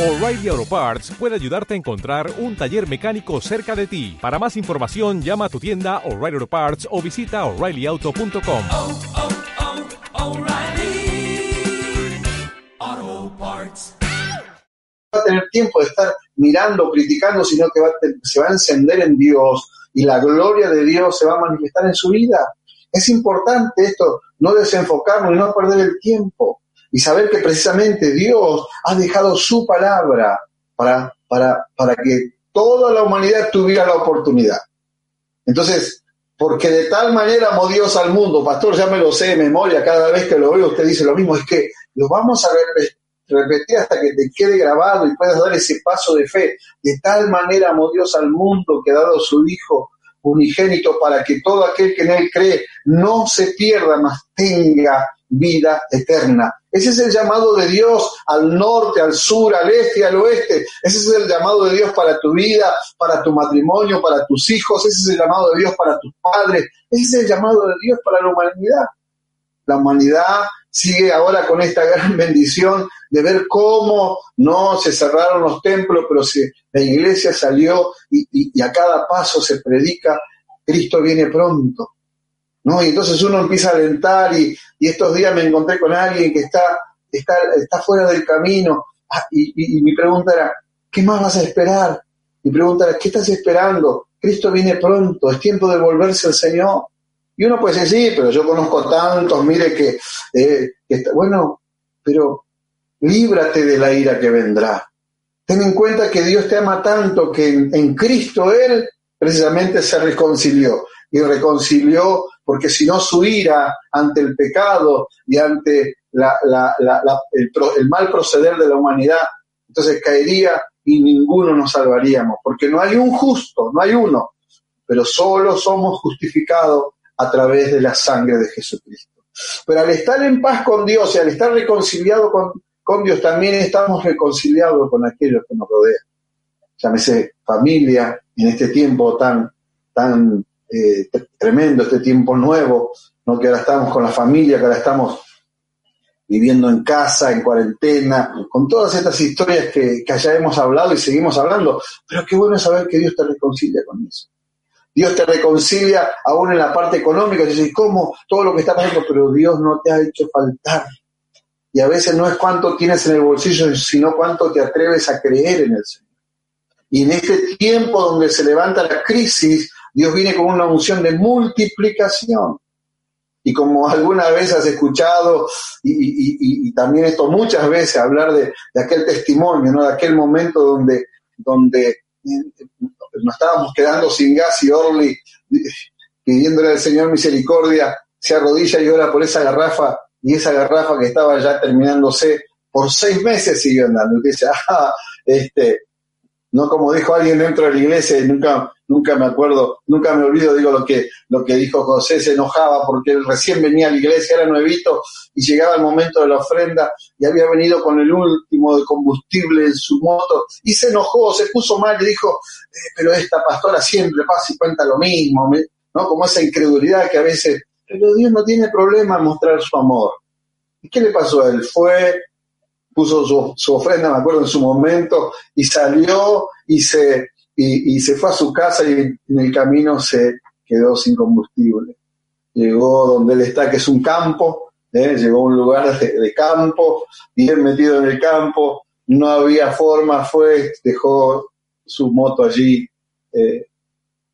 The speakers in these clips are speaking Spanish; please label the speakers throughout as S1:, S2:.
S1: O'Reilly Auto Parts puede ayudarte a encontrar un taller mecánico cerca de ti. Para más información, llama a tu tienda O'Reilly Auto Parts o visita oreillyauto.com.
S2: oh, oh, Parts.
S3: va a tener tiempo de estar mirando, criticando, sino que va a se va a encender en Dios y la gloria de Dios se va a manifestar en su vida. Es importante esto, no desenfocarnos y no perder el tiempo y saber que precisamente Dios ha dejado su palabra para, para, para que toda la humanidad tuviera la oportunidad. Entonces, porque de tal manera amó Dios al mundo, pastor, ya me lo sé de memoria, cada vez que lo veo usted dice lo mismo, es que lo vamos a repetir hasta que te quede grabado y puedas dar ese paso de fe. De tal manera amó Dios al mundo que ha dado su Hijo unigénito para que todo aquel que en él cree no se pierda, mas tenga vida eterna. Ese es el llamado de Dios al norte, al sur, al este, al oeste. Ese es el llamado de Dios para tu vida, para tu matrimonio, para tus hijos. Ese es el llamado de Dios para tus padres. Ese es el llamado de Dios para la humanidad la humanidad sigue ahora con esta gran bendición de ver cómo no se cerraron los templos, pero se, la iglesia salió y a cada paso se predica, Cristo viene pronto. ¿No? Y entonces uno empieza a alentar y, y estos días me encontré con alguien que está, está, está fuera del camino Ah, y, y- mi pregunta era, ¿qué más vas a esperar? Mi pregunta ¿qué estás esperando? Cristo viene pronto, es tiempo de volverse al Señor. Y uno puede decir, sí, pero yo conozco tantos, mire que, eh, que está- bueno, pero líbrate de la ira que vendrá. Ten en cuenta que Dios te ama tanto que en Cristo Él precisamente se reconcilió. Y reconcilió porque si no su ira ante el pecado y ante el, mal proceder de la humanidad, entonces caería y ninguno nos salvaríamos. Porque no hay un justo, no hay uno, pero solo somos justificados a través de la sangre de Jesucristo. Pero al estar en paz con Dios y al estar reconciliado con, con Dios, también estamos reconciliados con aquellos que nos rodean. Llámese familia, en este tiempo tan, tan eh, tremendo, este tiempo nuevo, ¿no? que ahora estamos con la familia, que ahora estamos viviendo en casa, en cuarentena, con todas estas historias que, que ya hemos hablado y seguimos hablando. Pero qué bueno saber que Dios te reconcilia con eso. Dios te reconcilia aún en la parte económica, dices, ¿cómo? Todo lo que está pasando, pero Dios no te ha hecho faltar. Y a veces no es cuánto tienes en el bolsillo, sino cuánto te atreves a creer en el Señor. Y en este tiempo donde se levanta la crisis, Dios viene con una unción de multiplicación. Y como alguna vez has escuchado, y, también esto muchas veces, hablar de, de aquel testimonio, ¿no? de aquel momento donde, donde eh, nos estábamos quedando sin gas y Orly, eh, pidiéndole al Señor misericordia, se arrodilla y ora por esa garrafa, y esa garrafa que estaba ya terminándose, por seis meses siguió andando. Y dice, ah, este, no como dijo alguien dentro de la iglesia, y nunca, nunca me acuerdo, nunca me olvido, digo lo que, lo que dijo José, se enojaba porque él recién venía a la iglesia, era nuevito, y llegaba el momento de la ofrenda, y había venido con el último de combustible en su moto, y se enojó, se puso mal, y dijo, eh, pero esta pastora siempre pasa y cuenta lo mismo, ¿no? Como esa incredulidad que a veces, pero Dios no tiene problema en mostrar su amor. ¿Y qué le pasó a él? Fue, puso su, ofrenda, me acuerdo en su momento, y salió y se, y se fue a su casa y en el camino se quedó sin combustible. Llegó donde él está, que es un campo, ¿eh? llegó a un lugar de, de campo, bien metido en el campo, no había forma, fue, dejó su moto allí eh,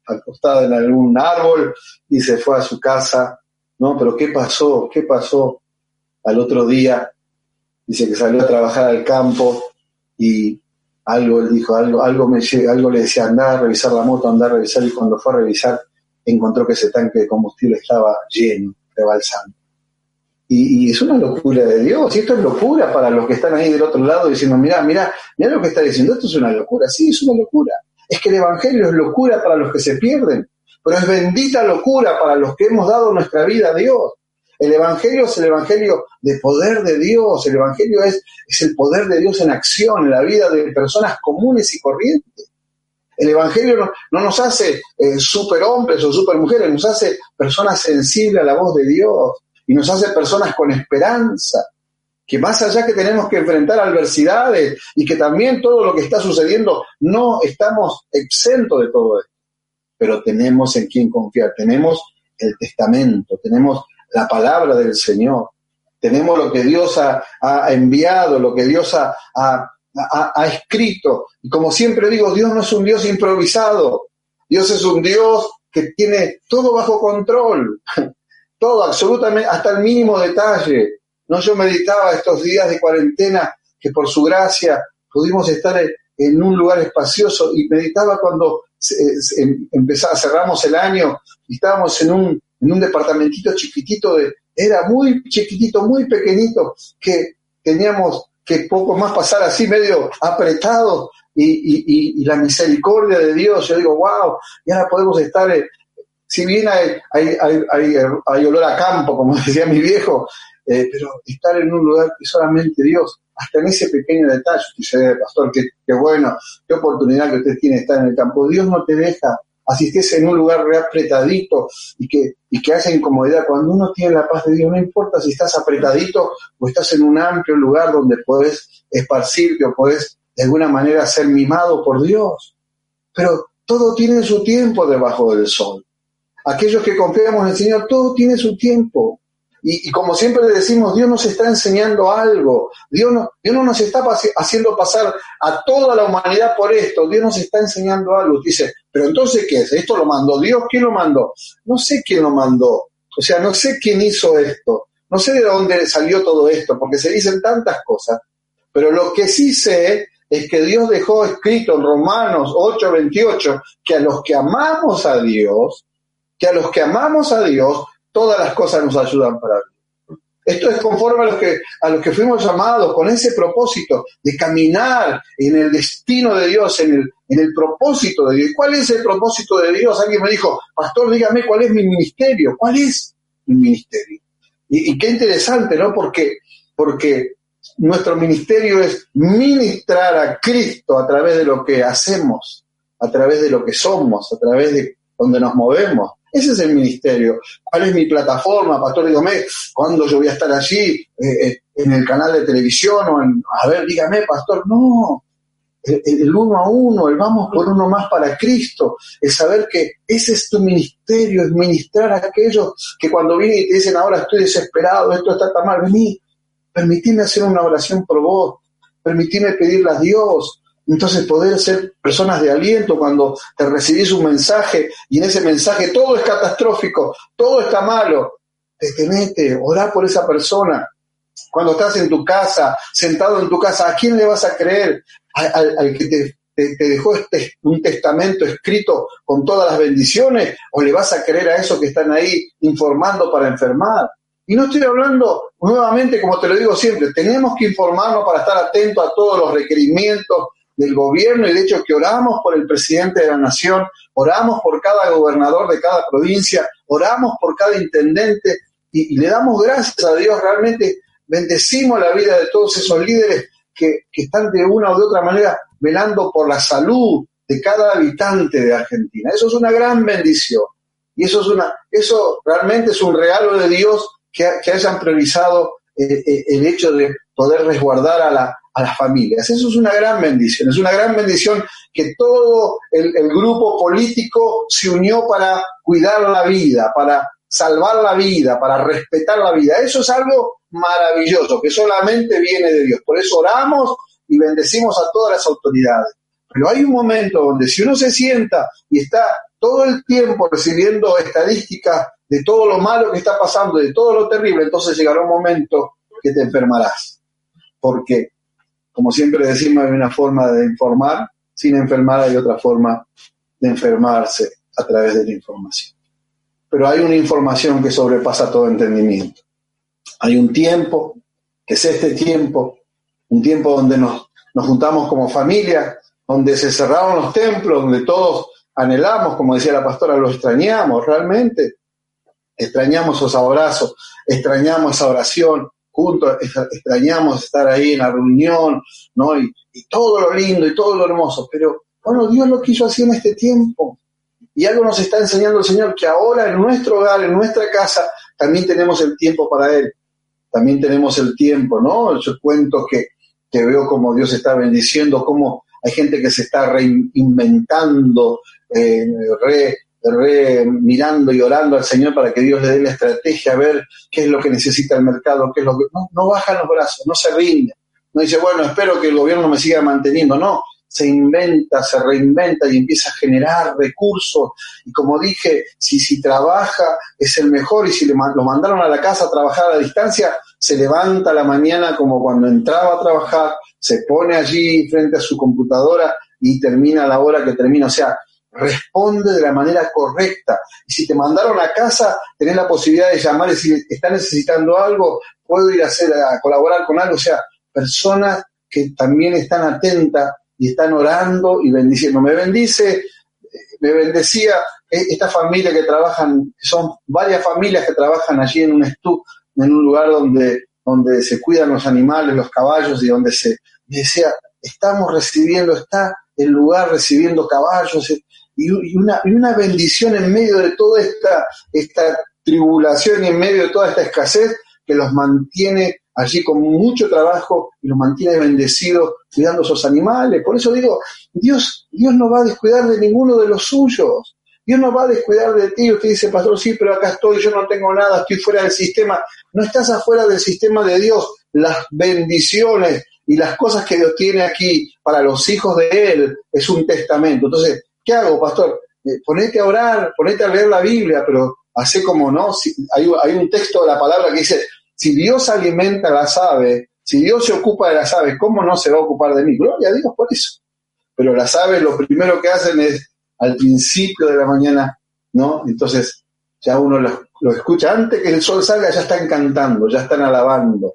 S3: acostada en algún árbol y se fue a su casa, ¿no? Pero ¿qué pasó? ¿Qué pasó? Al otro día dice que salió a trabajar al campo y algo dijo, algo, algo me algo le decía, andar a revisar la moto, andar a revisar, y cuando fue a revisar, encontró que ese tanque de combustible estaba lleno, rebalsando. Y, y es una locura de Dios, y esto es locura para los que están ahí del otro lado diciendo, mira, mira, mira lo que está diciendo, esto es una locura, sí, es una locura. Es que el Evangelio es locura para los que se pierden, pero es bendita locura para los que hemos dado nuestra vida a Dios. El Evangelio es el Evangelio de poder de Dios, el Evangelio es, es el poder de Dios en acción en la vida de personas comunes y corrientes. El Evangelio no, no nos hace eh, superhombres o supermujeres, nos hace personas sensibles a la voz de Dios y nos hace personas con esperanza. que más allá que tenemos que enfrentar adversidades y que también todo lo que está sucediendo, no estamos exentos de todo esto, pero tenemos en quién confiar, tenemos el testamento, tenemos la palabra del Señor, tenemos lo que Dios ha, enviado, lo que Dios ha, ha, escrito. Y como siempre digo, Dios no es un Dios improvisado, Dios es un Dios que tiene todo bajo control, todo, absolutamente, hasta el mínimo detalle. No, yo meditaba estos días de cuarentena que por su gracia pudimos estar en un lugar espacioso y meditaba cuando em, empezaba, cerramos el año y estábamos en un, en un departamentito chiquitito de, era muy chiquitito, muy pequeñito, que teníamos que poco más pasar así medio apretado y, la misericordia de Dios, yo digo, wow, y ahora podemos estar, eh, si bien hay, hay, hay, olor a campo, como decía mi viejo, eh, pero estar en un lugar que solamente Dios, hasta en ese pequeño detalle, usted pastor, qué, qué bueno, qué oportunidad que usted tiene de estar en el campo, Dios no te deja así en un lugar apretadito y que, y que hace incomodidad. Cuando uno tiene la paz de Dios, no importa si estás apretadito o estás en un amplio lugar donde puedes esparcirte o puedes de alguna manera ser mimado por Dios. Pero todo tiene su tiempo debajo del sol. Aquellos que confiamos en el Señor, todo tiene su tiempo. Y, como siempre decimos, Dios nos está enseñando algo. Dios no, Dios no nos está haciendo pasar a toda la humanidad por esto. Dios nos está enseñando algo. Dice, pero entonces, ¿qué es? ¿Esto lo mandó Dios? ¿Quién lo mandó? No sé quién lo mandó. O sea, no sé quién hizo esto. No sé de dónde salió todo esto, porque se dicen tantas cosas. Pero lo que sí sé es que Dios dejó escrito en Romanos 8:28 que a los que amamos a Dios, que a los que amamos a Dios, todas las cosas nos ayudan para vivir. Esto es conforme a los que, a que fuimos llamados con ese propósito de caminar en el destino de Dios, en el, en el propósito de Dios. ¿Cuál es el propósito de Dios? Alguien me dijo, pastor, dígame cuál es mi ministerio. ¿Cuál es mi ministerio? Y, qué interesante, ¿no? Porque, porque nuestro ministerio es ministrar a Cristo a través de lo que hacemos, a través de lo que somos, a través de donde nos movemos. Ese es el ministerio. ¿Cuál es mi plataforma, Pastor? Dígame, ¿cuándo yo voy a estar allí? Eh, eh, ¿En el canal de televisión? o en, A ver, dígame, Pastor. No, el, uno a uno, el vamos por uno más para Cristo, el saber que ese es tu ministerio, es ministrar a aquellos que cuando vienen y te dicen, ahora estoy desesperado, esto está tan mal, vení, permitime hacer una oración por vos, permitime pedirle a Dios, entonces poder ser personas de aliento cuando te recibís un mensaje y en ese mensaje todo es catastrófico, todo está malo. Detenete, orá por esa persona. Cuando estás en tu casa, sentado en tu casa, ¿a quién le vas a creer? ¿Al, que te, dejó este, un testamento escrito con todas las bendiciones? ¿O le vas a creer a esos que están ahí informando para enfermar? Y no estoy hablando nuevamente, como te lo digo siempre, tenemos que informarnos para estar atentos a todos los requerimientos del gobierno y hecho que oramos por el presidente de la nación, oramos por cada gobernador de cada provincia, oramos por cada intendente y, le damos gracias a Dios, realmente bendecimos la vida de todos esos líderes que, que están de una o de otra manera velando por la salud de cada habitante de Argentina. Eso es una gran bendición. Y eso es una, eso realmente es un regalo de Dios que, que hayan priorizado eh, eh, el hecho de poder resguardar a la, a las familias. Eso es una gran bendición, es una gran bendición que todo el, grupo político se unió para cuidar la vida, para salvar la vida, para respetar la vida. Eso es algo maravilloso, que solamente viene de Dios. Por eso oramos y bendecimos a todas las autoridades. Pero hay un momento donde si uno se sienta y está todo el tiempo recibiendo estadísticas de todo lo malo que está pasando, de todo lo terrible, entonces llegará un momento que te enfermarás. Porque como siempre decimos, hay una forma de informar, sin enfermar hay otra forma de enfermarse a través de la información. Pero hay una información que sobrepasa todo entendimiento. Hay un tiempo, que es este tiempo, un tiempo donde nos, nos juntamos como familia, donde se cerraron los templos, donde todos anhelamos, como decía la pastora, lo extrañamos realmente. Extrañamos esos abrazos, extrañamos esa oración, juntos extrañamos estar ahí en la reunión, ¿no? Y, todo lo lindo y todo lo hermoso, pero bueno, Dios lo quiso así en este tiempo. Y algo nos está enseñando el Señor, que ahora en nuestro hogar, en nuestra casa, también tenemos el tiempo para Él. también tenemos el tiempo, ¿no? Yo cuento que, que veo como Dios está bendiciendo, cómo hay gente que se está reinventando, eh, re, re mirando y orando al Señor para que Dios le dé la estrategia, a ver qué es lo que necesita el mercado, qué es lo que... No, bajan los brazos, no se rinde. No dice, bueno, espero que el gobierno me siga manteniendo. No, se inventa, se reinventa y empieza a generar recursos. Y como dije, si, si trabaja es el mejor y si le, lo mandaron a la casa a trabajar a distancia, se levanta la mañana como cuando entraba a trabajar, se pone allí frente a su computadora y termina la hora que termina. O sea, responde de la manera correcta. Y si te mandaron a casa, tenés la posibilidad de llamar y decir, está necesitando algo, puedo ir a, hacer, a colaborar con algo. O sea, personas que también están atentas y están orando y bendiciendo. Me bendice, me bendecía esta familia que trabajan, son varias familias que trabajan allí en un estu, en un lugar donde, donde se cuidan los animales, los caballos y donde se decía, estamos recibiendo, está el lugar recibiendo caballos y, una, y una bendición en medio de toda esta, esta tribulación y en medio de toda esta escasez que los mantiene allí con mucho trabajo y los mantiene bendecidos cuidando a esos animales. Por eso digo, Dios, Dios no va a descuidar de ninguno de los suyos. Dios no va a descuidar de ti. Usted dice, pastor, sí, pero acá estoy, yo no tengo nada, estoy fuera del sistema. No estás afuera del sistema de Dios. Las bendiciones y las cosas que Dios tiene aquí para los hijos de Él es un testamento. Entonces, ¿qué hago, pastor? Eh, ponete a orar, ponete a leer la Biblia, pero hace como no. hay, hay un texto de la palabra que dice, si Dios alimenta a las aves, si Dios se ocupa de las aves, ¿cómo no se va a ocupar de mí? Gloria a Dios por eso. Pero las aves lo primero que hacen es al principio de la mañana, ¿no? Entonces ya uno lo, escucha antes que el sol salga, ya están cantando, ya están alabando.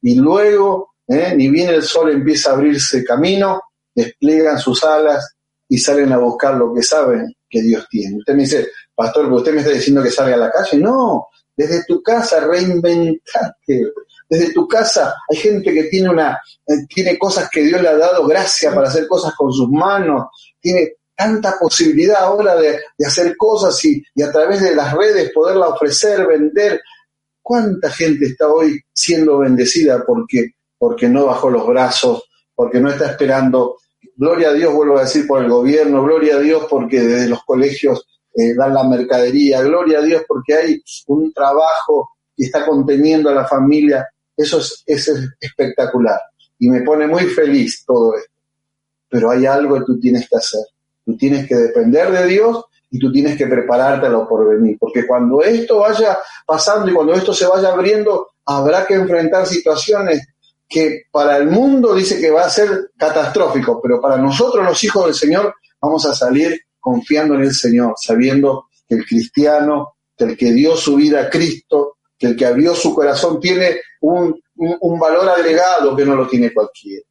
S3: Y luego, ¿eh? ni bien el sol empieza a abrirse camino, despliegan sus alas y salen a buscar lo que saben que Dios tiene. Usted me dice, pastor, ¿usted me está diciendo que salga a la calle? No, desde tu casa reinventate. Desde tu casa hay gente que tiene una eh, tiene cosas que Dios le ha dado gracia para hacer cosas con sus manos, tiene tanta posibilidad ahora de, hacer cosas y, a través de las redes poderla ofrecer, vender. ¿Cuánta gente está hoy siendo bendecida porque, porque no bajó los brazos, porque no está esperando? Gloria a Dios, vuelvo a decir, por el gobierno, gloria a Dios porque desde los colegios eh, dan la mercadería, gloria a Dios porque hay un trabajo que está conteniendo a la familia, eso es, espectacular. Y me pone muy feliz todo esto. Pero hay algo que tú tienes que hacer, tú tienes que depender de Dios y tú tienes que prepararte a lo porvenir, porque cuando esto vaya pasando y cuando esto se vaya abriendo, habrá que enfrentar situaciones que para el mundo dice que va a ser catastrófico, pero para nosotros los hijos del Señor vamos a salir confiando en el Señor, sabiendo que el cristiano, que el que dio su vida a Cristo, que el que abrió su corazón tiene un, valor agregado que no lo tiene cualquiera.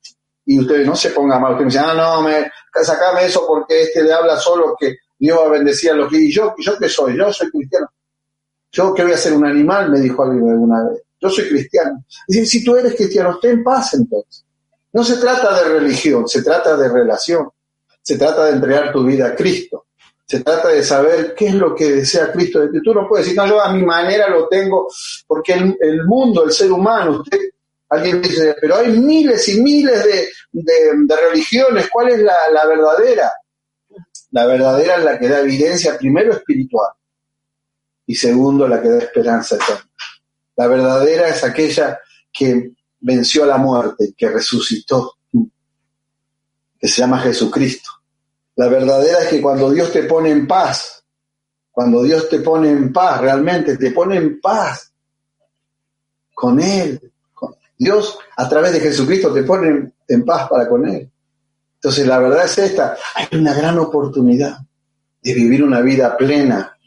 S3: Y ustedes no se pongan mal, ustedes dicen, ah, no, me, sacame eso porque este le habla solo que Dios va a bendecir a los que... ¿Y yo, yo qué soy? Yo soy cristiano. ¿Yo qué voy a ser un animal? Me dijo alguien alguna vez. Yo soy cristiano. Y si tú eres cristiano, ten paz entonces. No se trata de religión, se trata de relación. Se trata de entregar tu vida a Cristo. Se trata de saber qué es lo que desea Cristo de ti. Tú no puedes decir, no, yo a mi manera lo tengo, porque el, mundo, el ser humano, usted, alguien dice, pero hay miles y miles de, religiones, ¿cuál es la, la verdadera? La verdadera es la que da evidencia, primero espiritual, y segundo, la que da esperanza eterna. La verdadera es aquella que venció a la muerte, que resucitó, que se llama Jesucristo. La verdadera es que cuando Dios te pone en paz, cuando Dios te pone en paz, realmente te pone en paz con Él. Dios a través de Jesucristo te pone en paz para con Él. Entonces la verdad es esta, hay una gran oportunidad de vivir una vida plena.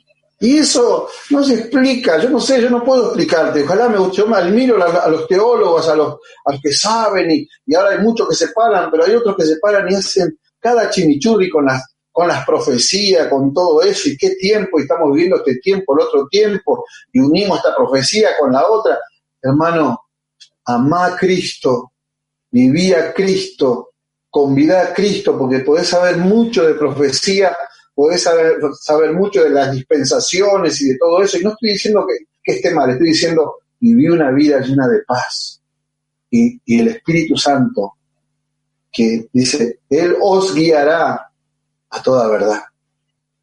S3: Y eso no se explica, yo no sé, yo no puedo explicarte. Ojalá me yo me admiro a los teólogos, a los, que saben, y, ahora hay muchos que se paran, pero hay otros que se paran y hacen cada chimichurri con las, con las profecías, con todo eso, y qué tiempo, estamos viviendo este tiempo, el otro tiempo, y unimos esta profecía con la otra. Hermano, amá a Cristo, viví a Cristo, convidá a Cristo, porque podés saber mucho de profecía, podés saber, saber mucho de las dispensaciones y de todo eso, y no estoy diciendo que, que esté mal, estoy diciendo viví una vida llena de paz. Y, y el Espíritu Santo, que dice, Él os guiará a toda verdad.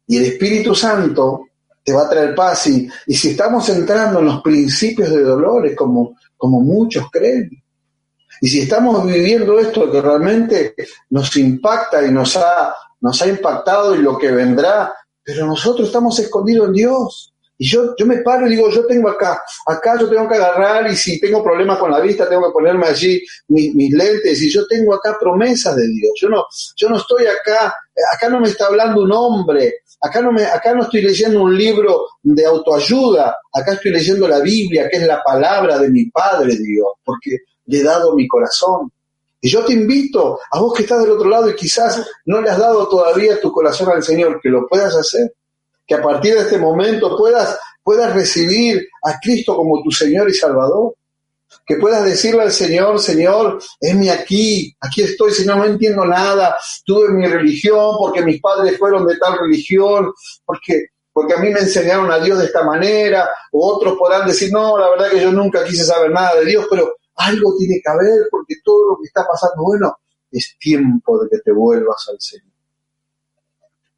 S3: Y el Espíritu Santo te va a traer paz. Y, y si estamos entrando en los principios de dolores, como, como muchos creen, y si estamos viviendo esto que realmente nos impacta y nos ha, nos ha impactado y lo que vendrá, pero nosotros estamos escondidos en Dios. Y yo, yo me paro y digo, yo tengo acá, acá yo tengo que agarrar y si tengo problemas con la vista tengo que ponerme allí mis, mis lentes y yo tengo acá promesas de Dios. Yo no, yo no estoy acá, acá no me está hablando un hombre, acá no, me, acá no estoy leyendo un libro de autoayuda, acá estoy leyendo la Biblia, que es la palabra de mi Padre Dios, porque le he dado mi corazón. Y yo te invito, a vos que estás del otro lado y quizás no le has dado todavía tu corazón al Señor, que lo puedas hacer que a partir de este momento puedas, puedas recibir a Cristo como tu Señor y Salvador. Que puedas decirle al Señor, Señor, mi aquí, aquí estoy, Señor, no entiendo nada, tuve mi religión porque mis padres fueron de tal religión, porque, porque a mí me enseñaron a Dios de esta manera, o otros podrán decir, no, la verdad que yo nunca quise saber nada de Dios, pero algo tiene que haber porque todo lo que está pasando, bueno, es tiempo de que te vuelvas al Señor.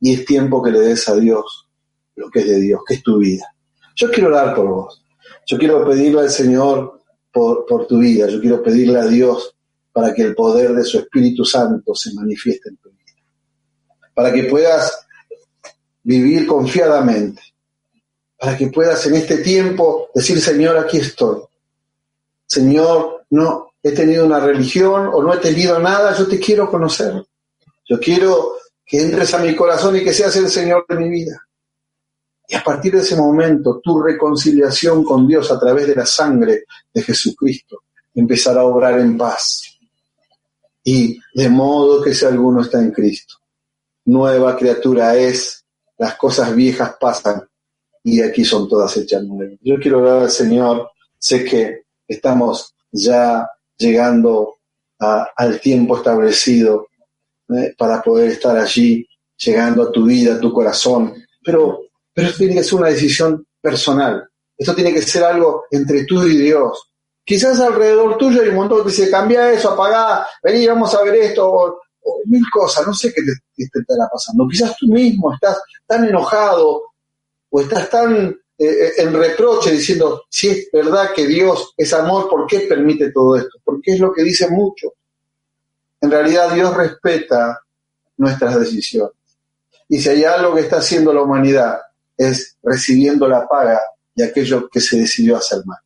S3: Y es tiempo que le des a Dios lo que es de Dios, que es tu vida. Yo quiero orar por vos. Yo quiero pedirle al Señor por, tu vida. Yo quiero pedirle a Dios para que el poder de su Espíritu Santo se manifieste en tu vida. Para que puedas vivir confiadamente. Para que puedas en este tiempo decir, Señor, aquí estoy. Señor, no he tenido una religión o no he tenido nada, yo te quiero conocer. Yo quiero que entres a mi corazón y que seas el Señor de mi vida. Y a partir de ese momento, tu reconciliación con Dios a través de la sangre de Jesucristo empezará a obrar en paz. Y de modo que si alguno está en Cristo, nueva criatura es, las cosas viejas pasan y aquí son todas hechas nuevas. Yo quiero ver al Señor, sé que estamos ya llegando al tiempo establecido ¿eh? para poder estar allí, llegando a tu vida, a tu corazón, pero pero esto tiene que ser una decisión personal. Esto tiene que ser algo entre tú y Dios. Quizás alrededor tuyo hay un montón que dice, cambia eso, apaga, vení, vamos a ver esto, mil cosas, no sé qué te, te, estará pasando. Quizás tú mismo estás tan enojado o estás tan eh, eh, en reproche diciendo, si es verdad que Dios es amor, ¿por qué permite todo esto? Porque es lo que dice mucho. En realidad Dios respeta nuestras decisiones. Y si hay algo que está haciendo la humanidad es recibiendo la paga de aquello que se decidió hacer mal.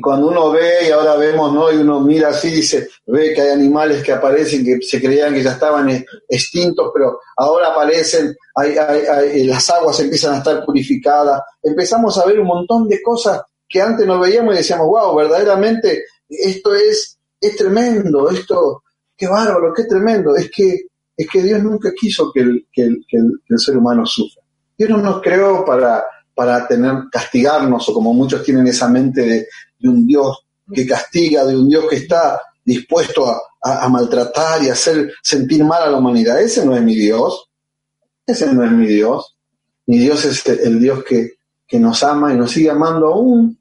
S3: Y cuando uno ve, y ahora vemos, ¿no? Y uno mira así, dice, ve que hay animales que aparecen, que se creían que ya estaban extintos, pero ahora aparecen, hay, las aguas empiezan a estar purificadas. Empezamos a ver un montón de cosas que antes no veíamos y decíamos, wow, verdaderamente esto es, es tremendo, esto, qué bárbaro, qué tremendo. Es que, es que Dios nunca quiso que el, que el ser humano sufra. Dios no nos creó para, para tener, castigarnos, o como muchos tienen esa mente de, un Dios que castiga, de un Dios que está dispuesto a, maltratar y hacer sentir mal a la humanidad. Ese no es mi Dios. Ese no es mi Dios. Mi Dios es el Dios que, nos ama y nos sigue amando aún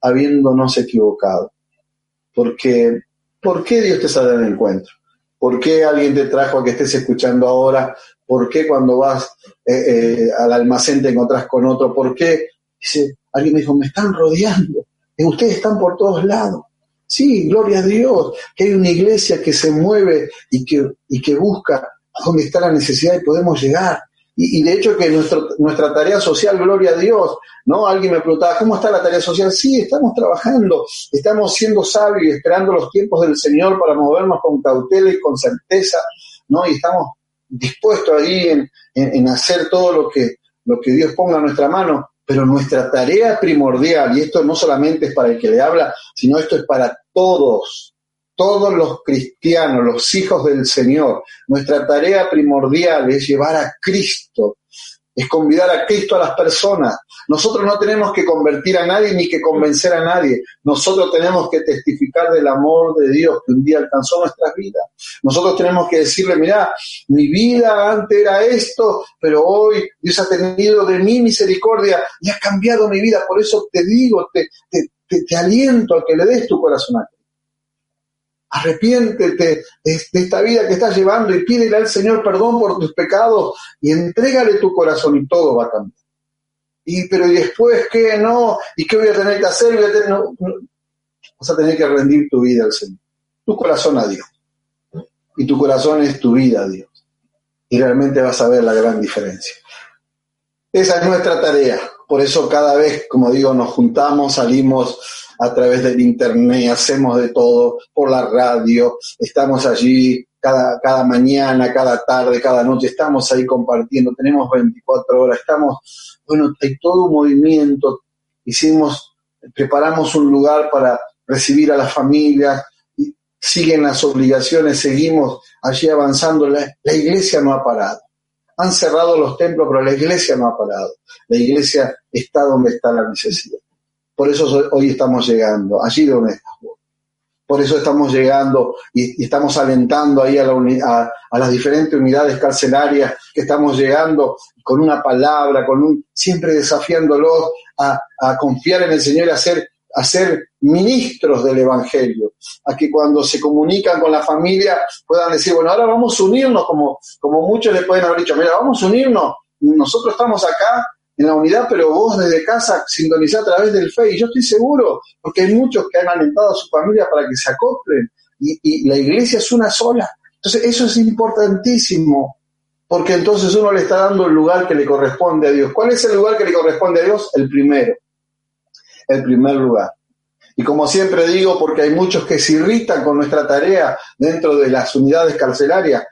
S3: habiéndonos equivocado. Porque, ¿por qué Dios te sale al encuentro? ¿Por qué alguien te trajo a que estés escuchando ahora ¿Por qué cuando vas eh, eh, al almacén te encontrás con otro? ¿Por qué? Dice, alguien me dijo, me están rodeando, y ustedes están por todos lados. Sí, gloria a Dios, que hay una iglesia que se mueve y que, y que busca dónde está la necesidad y podemos llegar. Y, de hecho que nuestro, nuestra tarea social, gloria a Dios, ¿no? Alguien me preguntaba, ¿cómo está la tarea social? Sí, estamos trabajando, estamos siendo sabios y esperando los tiempos del Señor para movernos con cautela y con certeza, ¿no? Y estamos dispuesto ahí en, en, hacer todo lo que, lo que Dios ponga a nuestra mano, pero nuestra tarea primordial, y esto no solamente es para el que le habla, sino esto es para todos, todos los cristianos, los hijos del Señor. Nuestra tarea primordial es llevar a Cristo es convidar a Cristo a las personas. Nosotros no tenemos que convertir a nadie ni que convencer a nadie. Nosotros tenemos que testificar del amor de Dios que un día alcanzó nuestras vidas. Nosotros tenemos que decirle, mira, mi vida antes era esto, pero hoy Dios ha tenido de mí misericordia y ha cambiado mi vida. Por eso te digo, te, te, te aliento a que le des tu corazón a Cristo. Arrepiéntete de, esta vida que estás llevando y pídele al Señor perdón por tus pecados y entrégale tu corazón y todo va a cambiar. Y pero ¿y después qué? No, ¿y qué voy a tener que hacer? Voy a tener, Vas a tener que rendir tu vida al Señor. Tu corazón a Dios. Y tu corazón es tu vida a Dios. Y realmente vas a ver la gran diferencia. Esa es nuestra tarea. Por eso cada vez, como digo, nos juntamos, salimos a través del internet, hacemos de todo, por la radio, estamos allí cada, cada mañana, cada tarde, cada noche, estamos ahí compartiendo, tenemos 24 horas, estamos, bueno, hay todo un movimiento, hicimos, preparamos un lugar para recibir a las familias, siguen las obligaciones, seguimos allí avanzando, la, la iglesia no ha parado. Han cerrado los templos, pero la iglesia no ha parado. La iglesia está donde está la necesidad. Por eso hoy estamos llegando, allí donde estás Por eso estamos llegando y, estamos alentando ahí a, las diferentes unidades carcelarias que estamos llegando con una palabra, con un, siempre desafiándolos a, confiar en el Señor y a ser, a ser ministros del Evangelio, a que cuando se comunican con la familia puedan decir, bueno, ahora vamos a unirnos, como, como muchos le pueden haber dicho, mira, vamos a unirnos, nosotros estamos acá en la unidad, pero vos desde casa sintonizás a través del. Y yo estoy seguro, porque hay muchos que han alentado a su familia para que se acoplen. Y, la iglesia es una sola. Entonces, eso es importantísimo, porque entonces uno le está dando el lugar que le corresponde a Dios. ¿Cuál es el lugar que le corresponde a Dios? El primero. El primer lugar. Y como siempre digo, porque hay muchos que se irritan con nuestra tarea dentro de las unidades carcelarias,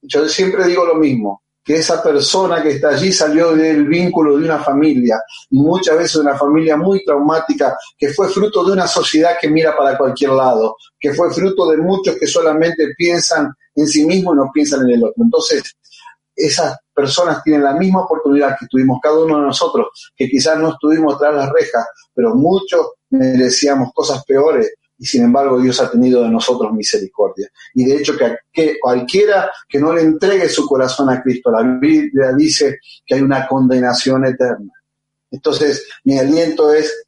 S3: yo siempre digo lo mismo que esa persona que está allí salió del vínculo de una familia, muchas veces una familia muy traumática, que fue fruto de una sociedad que mira para cualquier lado, que fue fruto de muchos que solamente piensan en sí mismos y no piensan en el otro. Entonces, esas personas tienen la misma oportunidad que tuvimos cada uno de nosotros, que quizás no estuvimos tras las rejas, pero muchos merecíamos cosas peores y sin embargo Dios ha tenido de nosotros misericordia. Y de hecho que, cualquiera que no le entregue su corazón a Cristo, la Biblia dice que hay una condenación eterna. Entonces mi aliento es,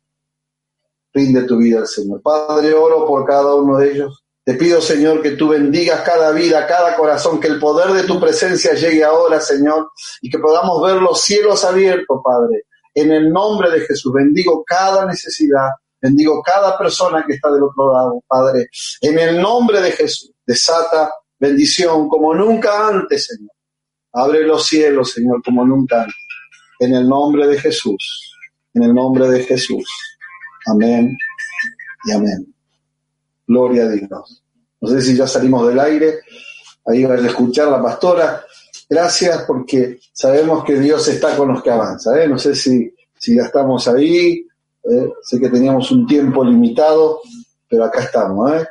S3: rinde tu vida al Señor. Padre, oro por cada uno de ellos. Te pido, Señor, que tú bendigas cada vida, cada corazón, que el poder de tu presencia llegue ahora, Señor, y que podamos ver los cielos abiertos, Padre. En el nombre de Jesús, bendigo cada necesidad, Bendigo cada persona que está del otro lado, Padre. En el nombre de Jesús, desata bendición como nunca antes, Señor. Abre los cielos, Señor, como nunca antes. En el nombre de Jesús. En el nombre de Jesús. Amén y amén. Gloria a Dios. No sé si ya salimos del aire. Ahí va a escuchar la pastora. Gracias porque sabemos que Dios está con los que avanzan. ¿eh? No sé si, si ya estamos ahí ¿eh? sé que teníamos un tiempo limitado, pero acá estamos. ¿eh?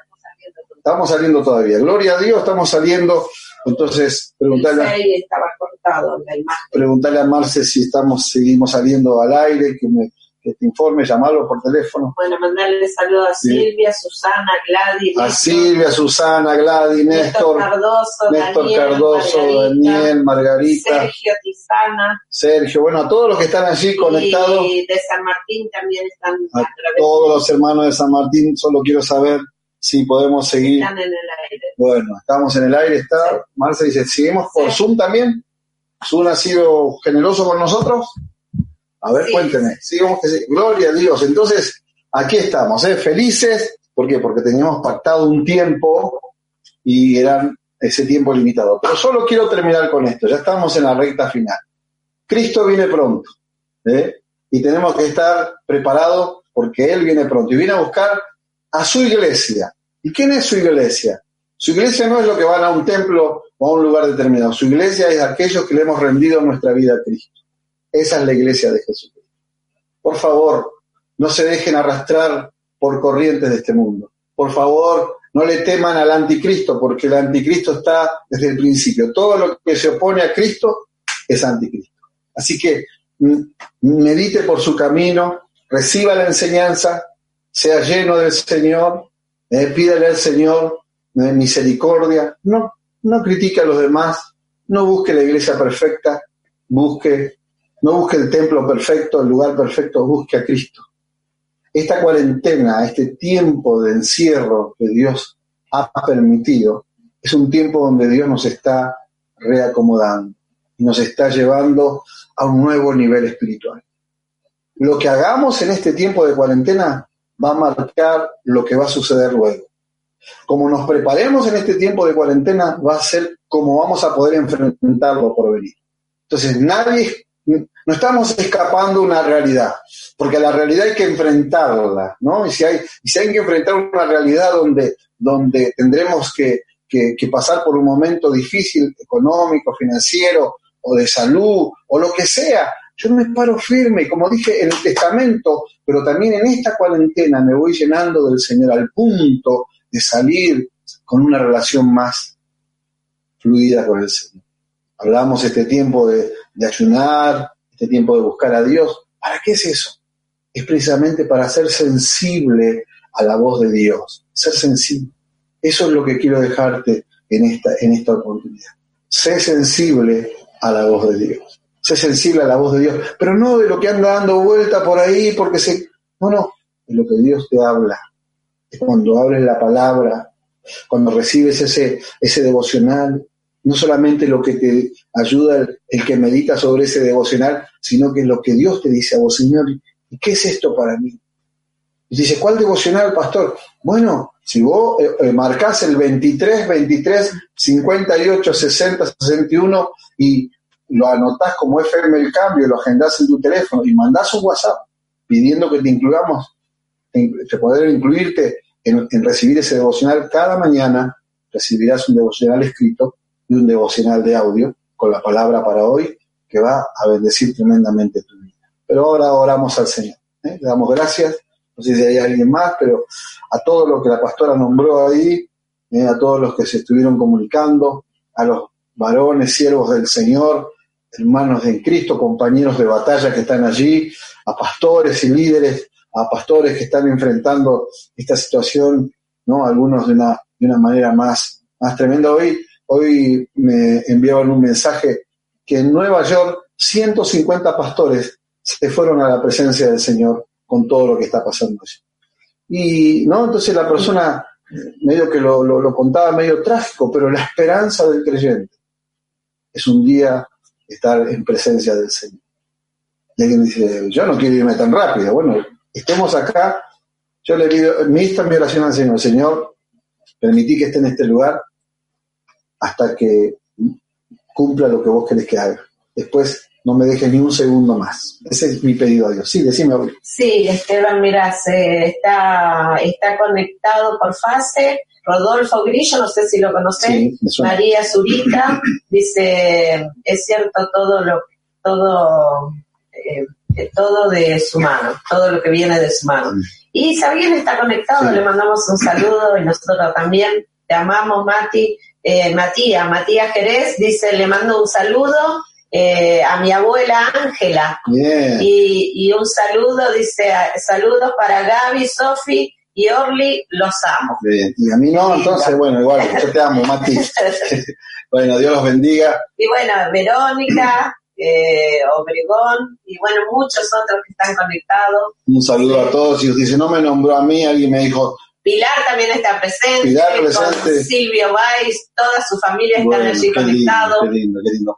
S3: Estamos saliendo todavía. Gloria a Dios, estamos saliendo. Entonces, preguntarle, preguntarle a Marce si estamos, seguimos saliendo al aire, que me, que te informe, llamarlo por teléfono.
S4: Bueno, mandarle saludos a Silvia, Susana, Gladys.
S3: A Silvia, Susana, Gladys, Néstor,
S4: Cardoso,
S3: Néstor Daniel, Cardoso, Margarita, Daniel, Margarita.
S4: Sergio Tizana.
S3: Sergio, bueno, a todos los que están allí conectados.
S4: Y de San Martín también están.
S3: A, todos los hermanos de San Martín, solo quiero saber si podemos seguir.
S4: Están en el aire.
S3: Bueno, estamos en el aire, está. Marce dice, ¿seguimos por Zoom también? ¿Zoom ha sido generoso con nosotros? A ver, cuénteme. Gloria a Dios. Entonces, aquí estamos, ¿eh? felices. ¿Por qué? Porque teníamos pactado un tiempo y eran ese tiempo limitado. Pero solo quiero terminar con esto. Ya estamos en la recta final. Cristo viene pronto. ¿eh? Y tenemos que estar preparados porque Él viene pronto. Y viene a buscar a su iglesia. ¿Y quién es su iglesia? Su iglesia no es lo que van a un templo o a un lugar determinado. Su iglesia es aquellos que le hemos rendido nuestra vida a Cristo. Esa es la iglesia de Jesucristo. Por favor, no se dejen arrastrar por corrientes de este mundo. Por favor, no le teman al anticristo, porque el anticristo está desde el principio. Todo lo que se opone a Cristo es anticristo. Así que mm, medite por su camino, reciba la enseñanza, sea lleno del Señor, eh, pídale al Señor eh, misericordia, no, no critique a los demás, no busque la iglesia perfecta, busque, no busque el templo perfecto, el lugar perfecto, busque a Cristo. Esta cuarentena, este tiempo de encierro que Dios ha permitido, es un tiempo donde Dios nos está reacomodando y nos está llevando a un nuevo nivel espiritual. Lo que hagamos en este tiempo de cuarentena va a marcar lo que va a suceder luego. Como nos preparemos en este tiempo de cuarentena, va a ser como vamos a poder enfrentarlo por venir. Entonces, nadie, no estamos escapando una realidad, porque la realidad hay que enfrentarla, ¿no? Y si hay, y hay que enfrentar una realidad donde, donde tendremos que, que, que pasar por un momento difícil, económico, financiero, o de salud, o lo que sea, yo me paro firme, como dije en el testamento, pero también en esta cuarentena me voy llenando del Señor al punto de salir con una relación más fluida con el Señor. Hablamos este tiempo de, de ayunar, este tiempo de buscar a Dios. ¿Para qué es eso? Es precisamente para ser sensible a la voz de Dios, ser sensible. Eso es lo que quiero dejarte en esta, en esta oportunidad. Sé sensible a la voz de Dios. Sé sensible a la voz de Dios, pero no de lo que anda dando vuelta por ahí porque se... No, no, de lo que Dios te habla. Es cuando abres la palabra, cuando recibes ese, ese devocional, no solamente lo que te ayuda el, que medita sobre ese devocional, sino que es lo que Dios te dice a vos, Señor, ¿y qué es esto para mí? Y dice, ¿cuál devocional, pastor? Bueno, si vos eh, eh, marcás el 23, 23, 58, 60, 61 y lo anotás como FM el cambio, lo agendás en tu teléfono y mandás un WhatsApp pidiendo que te incluyamos, que poder incluirte en recibir ese devocional cada mañana, recibirás un devocional escrito y un devocional de audio con la palabra para hoy que va a bendecir tremendamente tu vida. Pero ahora oramos al Señor. ¿eh? Le damos gracias. No sé si hay alguien más, pero a todos los que la pastora nombró ahí, ¿eh? a todos los que se estuvieron comunicando, a los varones, siervos del Señor, hermanos en Cristo, compañeros de batalla que están allí, a pastores y líderes, a pastores que están enfrentando esta situación, ¿no? Algunos de una, de una manera más, más tremenda. Hoy, hoy me enviaban un mensaje que en Nueva York 150 pastores se fueron a la presencia del Señor con todo lo que está pasando allí. Y, ¿no? Entonces la persona medio que lo, lo, contaba medio trágico, pero la esperanza del creyente es un día estar en presencia del Señor. Y alguien dice, yo no quiero irme tan rápido. Bueno, estemos acá. Yo le pido, mi esta mi oración al Señor, Señor, permití que esté en este lugar hasta que cumpla lo que vos querés que haga. Después no me dejes ni un segundo más. Ese es mi pedido a Dios. Sí, decime.
S4: Sí, Esteban, mira, se está, está conectado por fase. Rodolfo Grillo, no sé si lo conocen.
S3: Sí.
S4: María Zurita dice, es cierto todo lo, todo, eh, todo de su mano, todo lo que viene de su mano. Y Sabien está conectado,
S3: Sí.
S4: le mandamos un saludo y nosotros también. Te amamos, Mati. Eh, Matías, Matías Jerez dice, le mando un saludo eh, a mi abuela Ángela. Y, y un saludo, dice, saludos para Gaby, Sofi y Orly, los amo.
S3: Bien. Y a mí no, entonces, bueno, igual, yo te amo, Mati. bueno, Dios los bendiga.
S4: Y bueno, Verónica, eh, Obregón, y bueno, muchos otros que están conectados.
S3: Un saludo a todos. Y dice, no me nombró a mí, alguien me dijo,
S4: Pilar también está presente,
S3: Pilar
S4: con
S3: presente.
S4: Silvio Weiss, toda su familia
S3: Bueno,
S4: están allí conectados.
S3: qué lindo, qué lindo.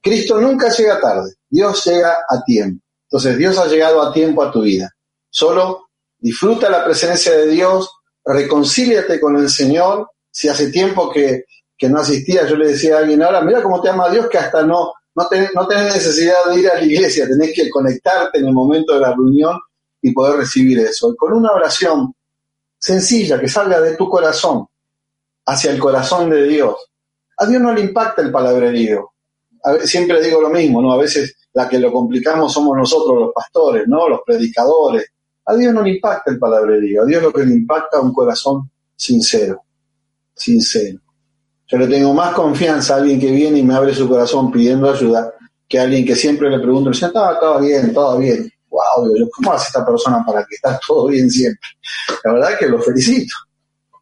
S3: Cristo nunca llega tarde, Dios llega a tiempo. Entonces Dios ha llegado a tiempo a tu vida. Solo disfruta la presencia de Dios, reconcíliate con el Señor. Si hace tiempo que, que no asistías, yo le decía a alguien, ahora mira cómo te ama Dios, que hasta no, no, tenés, no tenés necesidad de ir a la iglesia, tenés que conectarte en el momento de la reunión y poder recibir eso. Y con una oración sencilla que salga de tu corazón hacia el corazón de Dios. A Dios no le impacta el palabrerío. A ver, siempre digo lo mismo, ¿no? A veces la que lo complicamos somos nosotros, los pastores, ¿no? Los predicadores. A Dios no le impacta el palabrerío. A Dios lo que le impacta es un corazón sincero. Sincero. Yo le tengo más confianza a alguien que viene y me abre su corazón pidiendo ayuda que alguien que siempre le dice, estaba todo bien, todo bien. Wow, ¿cómo hace esta persona para que está todo bien siempre? La verdad es que lo felicito,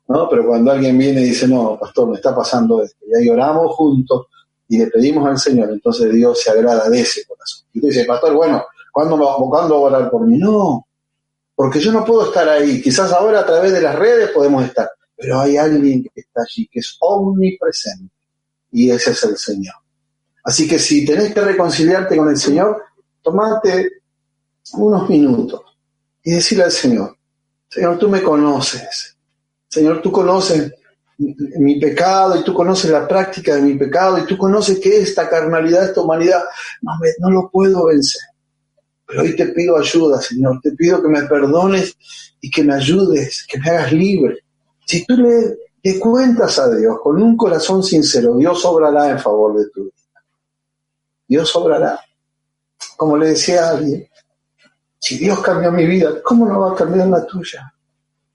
S3: ¿no? Pero cuando alguien viene y dice, no, pastor, me está pasando esto, y ahí oramos juntos y le pedimos al Señor, entonces Dios se agrada de ese corazón. Y tú dices, pastor, bueno, ¿cuándo, me, ¿cuándo va a orar por mí? No, porque yo no puedo estar ahí. Quizás ahora a través de las redes podemos estar, pero hay alguien que está allí, que es omnipresente, y ese es el Señor. Así que si tenés que reconciliarte con el Señor, tomate unos minutos y decirle al Señor, Señor, tú me conoces. Señor, tú conoces mi pecado y tú conoces la práctica de mi pecado y tú conoces que esta carnalidad, esta humanidad, no, no lo puedo vencer. Pero hoy te pido ayuda, Señor. Te pido que me perdones y que me ayudes, que me hagas libre. Si tú le, le cuentas a Dios con un corazón sincero, Dios obrará en favor de tu vida. Dios obrará. Como le decía a alguien, si Dios cambió mi vida, ¿cómo no va a cambiar la tuya?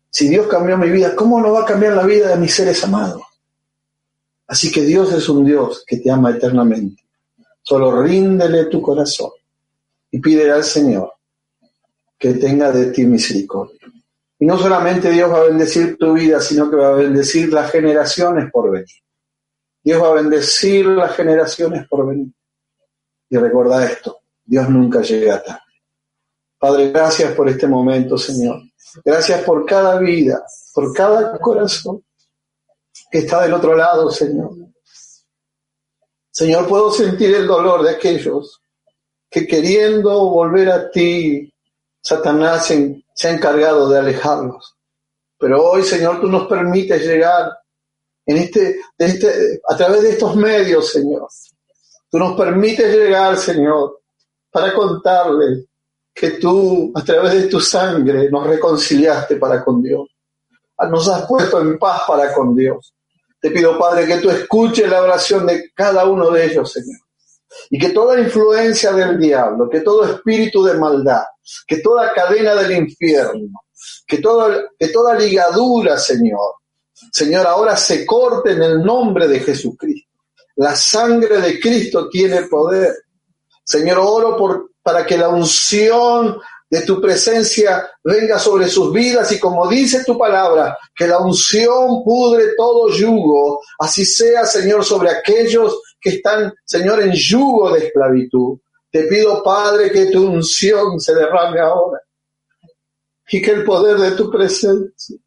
S3: Si Dios cambió mi vida, ¿cómo no va a cambiar la vida de mis seres amados? Así que Dios es un Dios que te ama eternamente. Solo ríndele tu corazón y pídele al Señor que tenga de ti misericordia. Y no solamente Dios va a bendecir tu vida, sino que va a bendecir las generaciones por venir. Dios va a bendecir las generaciones por venir. Y recuerda esto, Dios nunca llega tarde. Padre, gracias por este momento, Señor. Gracias por cada vida, por cada corazón que está del otro lado, Señor. Señor, puedo sentir el dolor de aquellos que queriendo volver a ti, Satanás se, ha encargado de alejarlos. Pero hoy, Señor, tú nos permites llegar en este, este, a través de estos medios, Señor. Tú nos permites llegar, Señor, para contarles que tú, a través de tu sangre, nos reconciliaste para con Dios. Nos has puesto en paz para con Dios. Te pido, Padre, que tú escuches la oración de cada uno de ellos, Señor. Y que toda influencia del diablo, que todo espíritu de maldad, que toda cadena del infierno, que, que toda ligadura, Señor, Señor, ahora se corte en el nombre de Jesucristo. La sangre de Cristo tiene poder. Señor, oro por, para que la unción de tu presencia venga sobre sus vidas y como dice tu palabra, que la unción pudre todo yugo, así sea, Señor, sobre aquellos que están, Señor, en yugo de esclavitud. Te pido, Padre, que tu unción se derrame ahora y que el poder de tu presencia,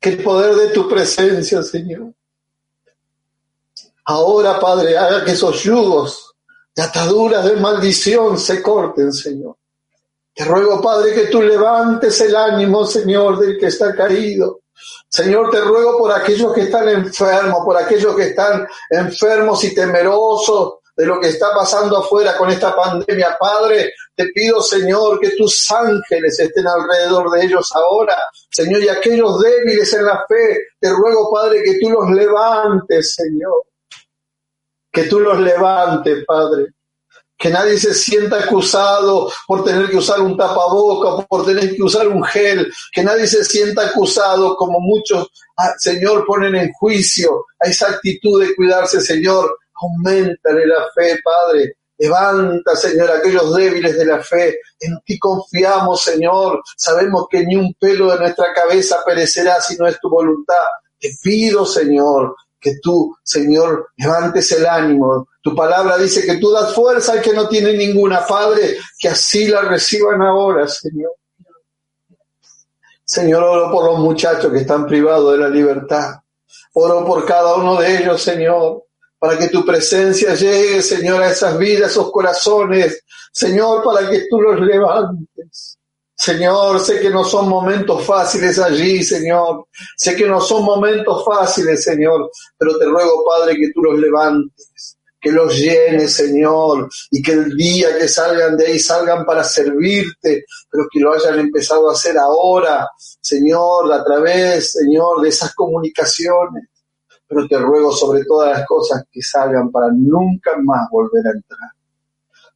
S3: que el poder de tu presencia, Señor, ahora, Padre, haga que esos yugos de ataduras de maldición se corten, Señor. Te ruego, Padre, que tú levantes el ánimo, Señor, del que está caído. Señor, te ruego por aquellos que están enfermos, por aquellos que están enfermos y temerosos de lo que está pasando afuera con esta pandemia. Padre, te pido, Señor, que tus ángeles estén alrededor de ellos ahora. Señor, y aquellos débiles en la fe, te ruego, Padre, que tú los levantes, Señor. Que tú los levantes, Padre que nadie se sienta acusado por tener que usar un tapaboca, por tener que usar un gel, que nadie se sienta acusado como muchos, ah, Señor, ponen en juicio a esa actitud de cuidarse, Señor, aumentale la fe, Padre. Levanta, Señor, aquellos débiles de la fe. En ti confiamos, Señor. Sabemos que ni un pelo de nuestra cabeza perecerá si no es tu voluntad. Te pido, Señor, que tú, Señor, levantes el ánimo. Tu palabra dice que tú das fuerza al que no tiene ninguna. Padre, que así la reciban ahora, Señor. Señor, oro por los muchachos que están privados de la libertad. Oro por cada uno de ellos, Señor, para que tu presencia llegue, Señor, a esas vidas, esos corazones. Señor, para que tú los levantes. Señor, sé que no son momentos fáciles allí, Señor. Sé que no son momentos fáciles, Señor, pero te ruego, Padre, que tú los levantes, que los llenes, Señor, y que el día que salgan de ahí salgan para servirte, pero que lo hayan empezado a hacer ahora, Señor, a través, Señor, de esas comunicaciones. Pero te ruego sobre todas las cosas que salgan para nunca más volver a entrar.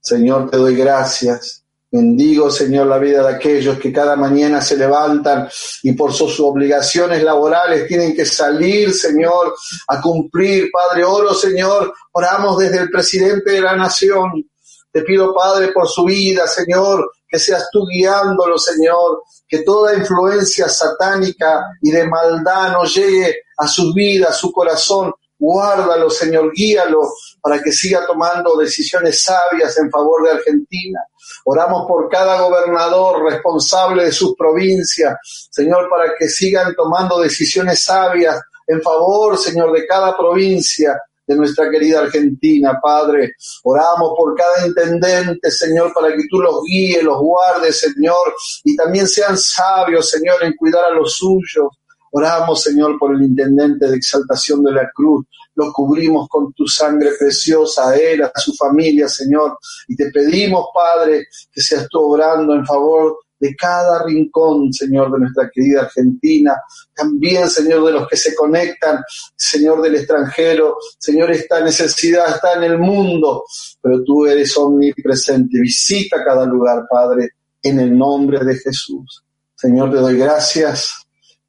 S3: Señor, te doy gracias Bendigo, Señor, la vida de aquellos que cada mañana se levantan y por sus obligaciones laborales tienen que salir, Señor, a cumplir. Padre, oro, Señor, oramos desde el presidente de la nación. Te pido, Padre, por su vida, Señor, que seas tú guiándolo, Señor, que toda influencia satánica y de maldad no llegue a su vida, a su corazón. Guárdalo, Señor, guíalo para que siga tomando decisiones sabias en favor de Argentina. Oramos por cada gobernador responsable de sus provincias, Señor, para que sigan tomando decisiones sabias en favor, Señor, de cada provincia de nuestra querida Argentina, Padre. Oramos por cada intendente, Señor, para que tú los guíes, los guardes, Señor, y también sean sabios, Señor, en cuidar a los suyos. Oramos, Señor, por el intendente de exaltación de la cruz. Lo cubrimos con tu sangre preciosa a él, a su familia, Señor. Y te pedimos, Padre, que seas tú obrando en favor de cada rincón, Señor, de nuestra querida Argentina. También, Señor, de los que se conectan, Señor del extranjero. Señor, esta necesidad está en el mundo, pero tú eres omnipresente. Visita cada lugar, Padre, en el nombre de Jesús. Señor, te doy gracias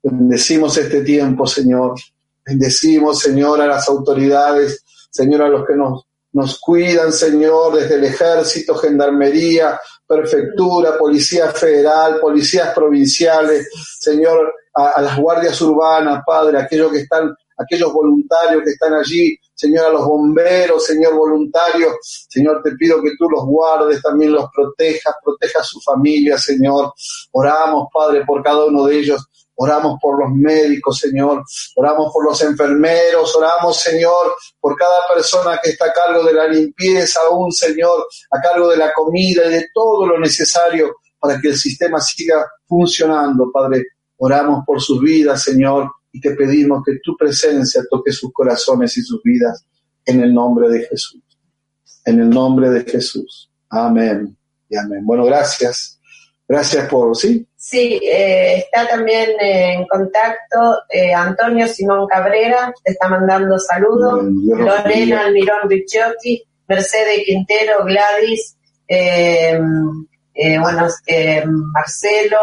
S3: Bendecimos este tiempo, Señor. Bendecimos, Señor, a las autoridades, Señor, a los que nos, cuidan, Señor, desde el ejército, gendarmería, prefectura, policía federal, policías provinciales, Señor, a, a, las guardias urbanas, Padre, aquellos que están, aquellos voluntarios que están allí, Señor, a los bomberos, Señor, voluntarios, Señor, te pido que tú los guardes, también los protejas, proteja a su familia, Señor. Oramos, Padre, por cada uno de ellos. Oramos por los médicos, Señor. Oramos por los enfermeros. Oramos, Señor, por cada persona que está a cargo de la limpieza, aún, Señor, a cargo de la comida y de todo lo necesario para que el sistema siga funcionando, Padre. Oramos por sus vidas, Señor, y te pedimos que tu presencia toque sus corazones y sus vidas en el nombre de Jesús. En el nombre de Jesús. Amén y amén. Bueno, gracias. Gracias por, ¿sí?
S4: Sí, eh, está también en contacto eh, Antonio Simón Cabrera, te está mandando saludos, Lorena Almirón Ricciotti, Mercedes Quintero, Gladys, eh, bueno, Marcelo,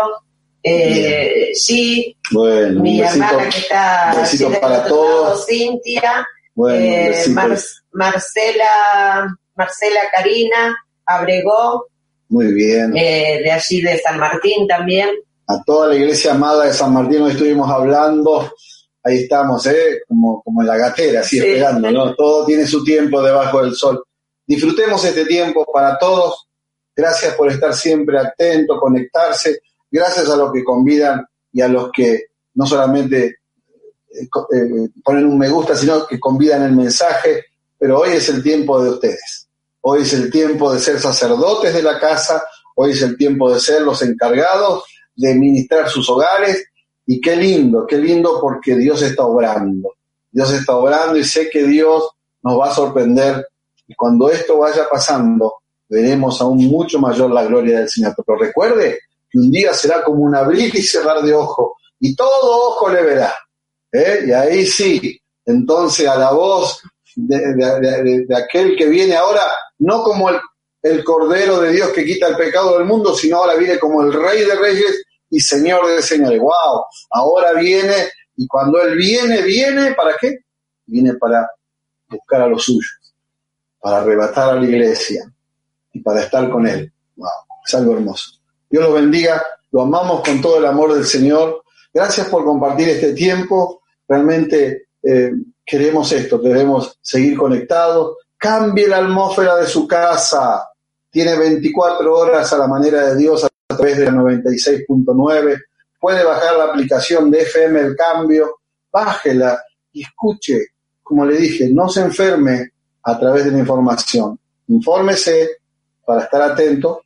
S4: eh, G,
S3: bueno,
S4: mi hermana que está
S3: besito para todos.
S4: Cintia,
S3: Bueno,
S4: eh,
S3: besitos.
S4: Mar- Marcela, Marcela Karina, Abregó,
S3: Muy bien.
S4: eh, de allí de San Martín también.
S3: A toda la iglesia amada de San Martín hoy estuvimos hablando. Ahí estamos, ¿eh? Como, como en la gatera, así
S4: Sí.
S3: esperando, ¿no? Todo tiene su tiempo debajo del sol. Disfrutemos este tiempo para todos. Gracias por estar siempre atentos, conectarse. Gracias a los que convidan y a los que no solamente eh, eh, ponen un me gusta, sino que convidan el mensaje. Pero hoy es el tiempo de ustedes. Hoy es el tiempo de ser sacerdotes de la casa. Hoy es el tiempo de ser los encargados de ministrar sus hogares. Y qué lindo, qué lindo porque Dios está obrando. Dios está obrando y sé que Dios nos va a sorprender. Y cuando esto vaya pasando, veremos aún mucho mayor la gloria del Señor. Pero recuerde que un día será como un abrir y cerrar de ojo. Y todo ojo le verá. ¿eh? Y ahí sí, entonces a la voz de- aquel que viene ahora, no como el, el Cordero de Dios que quita el pecado del mundo, sino ahora viene como el Rey de Reyes y Señor de Señores. ¡Wow! Ahora viene, y cuando Él viene, viene, ¿para qué? Viene para buscar a los suyos, para arrebatar a la iglesia y para estar con Él. ¡Wow! Es algo hermoso. Dios los bendiga, lo amamos con todo el amor del Señor. Gracias por compartir este tiempo. Realmente eh, queremos esto, queremos seguir conectados. Cambie la atmósfera de su casa. Tiene 24 horas a la manera de Dios a través de la 96.9. Puede bajar la aplicación de FM El Cambio, bájela y escuche. Como le dije, no se enferme a través de la información. Infórmese para estar atento,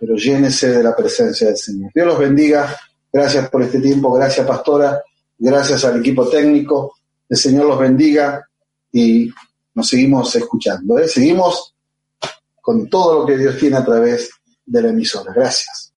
S3: pero llénese de la presencia del Señor. Dios los bendiga. Gracias por este tiempo. Gracias, pastora. Gracias al equipo técnico. El Señor los bendiga y nos seguimos escuchando. ¿eh? Seguimos con todo lo que Dios tiene a través de la emisora. Gracias.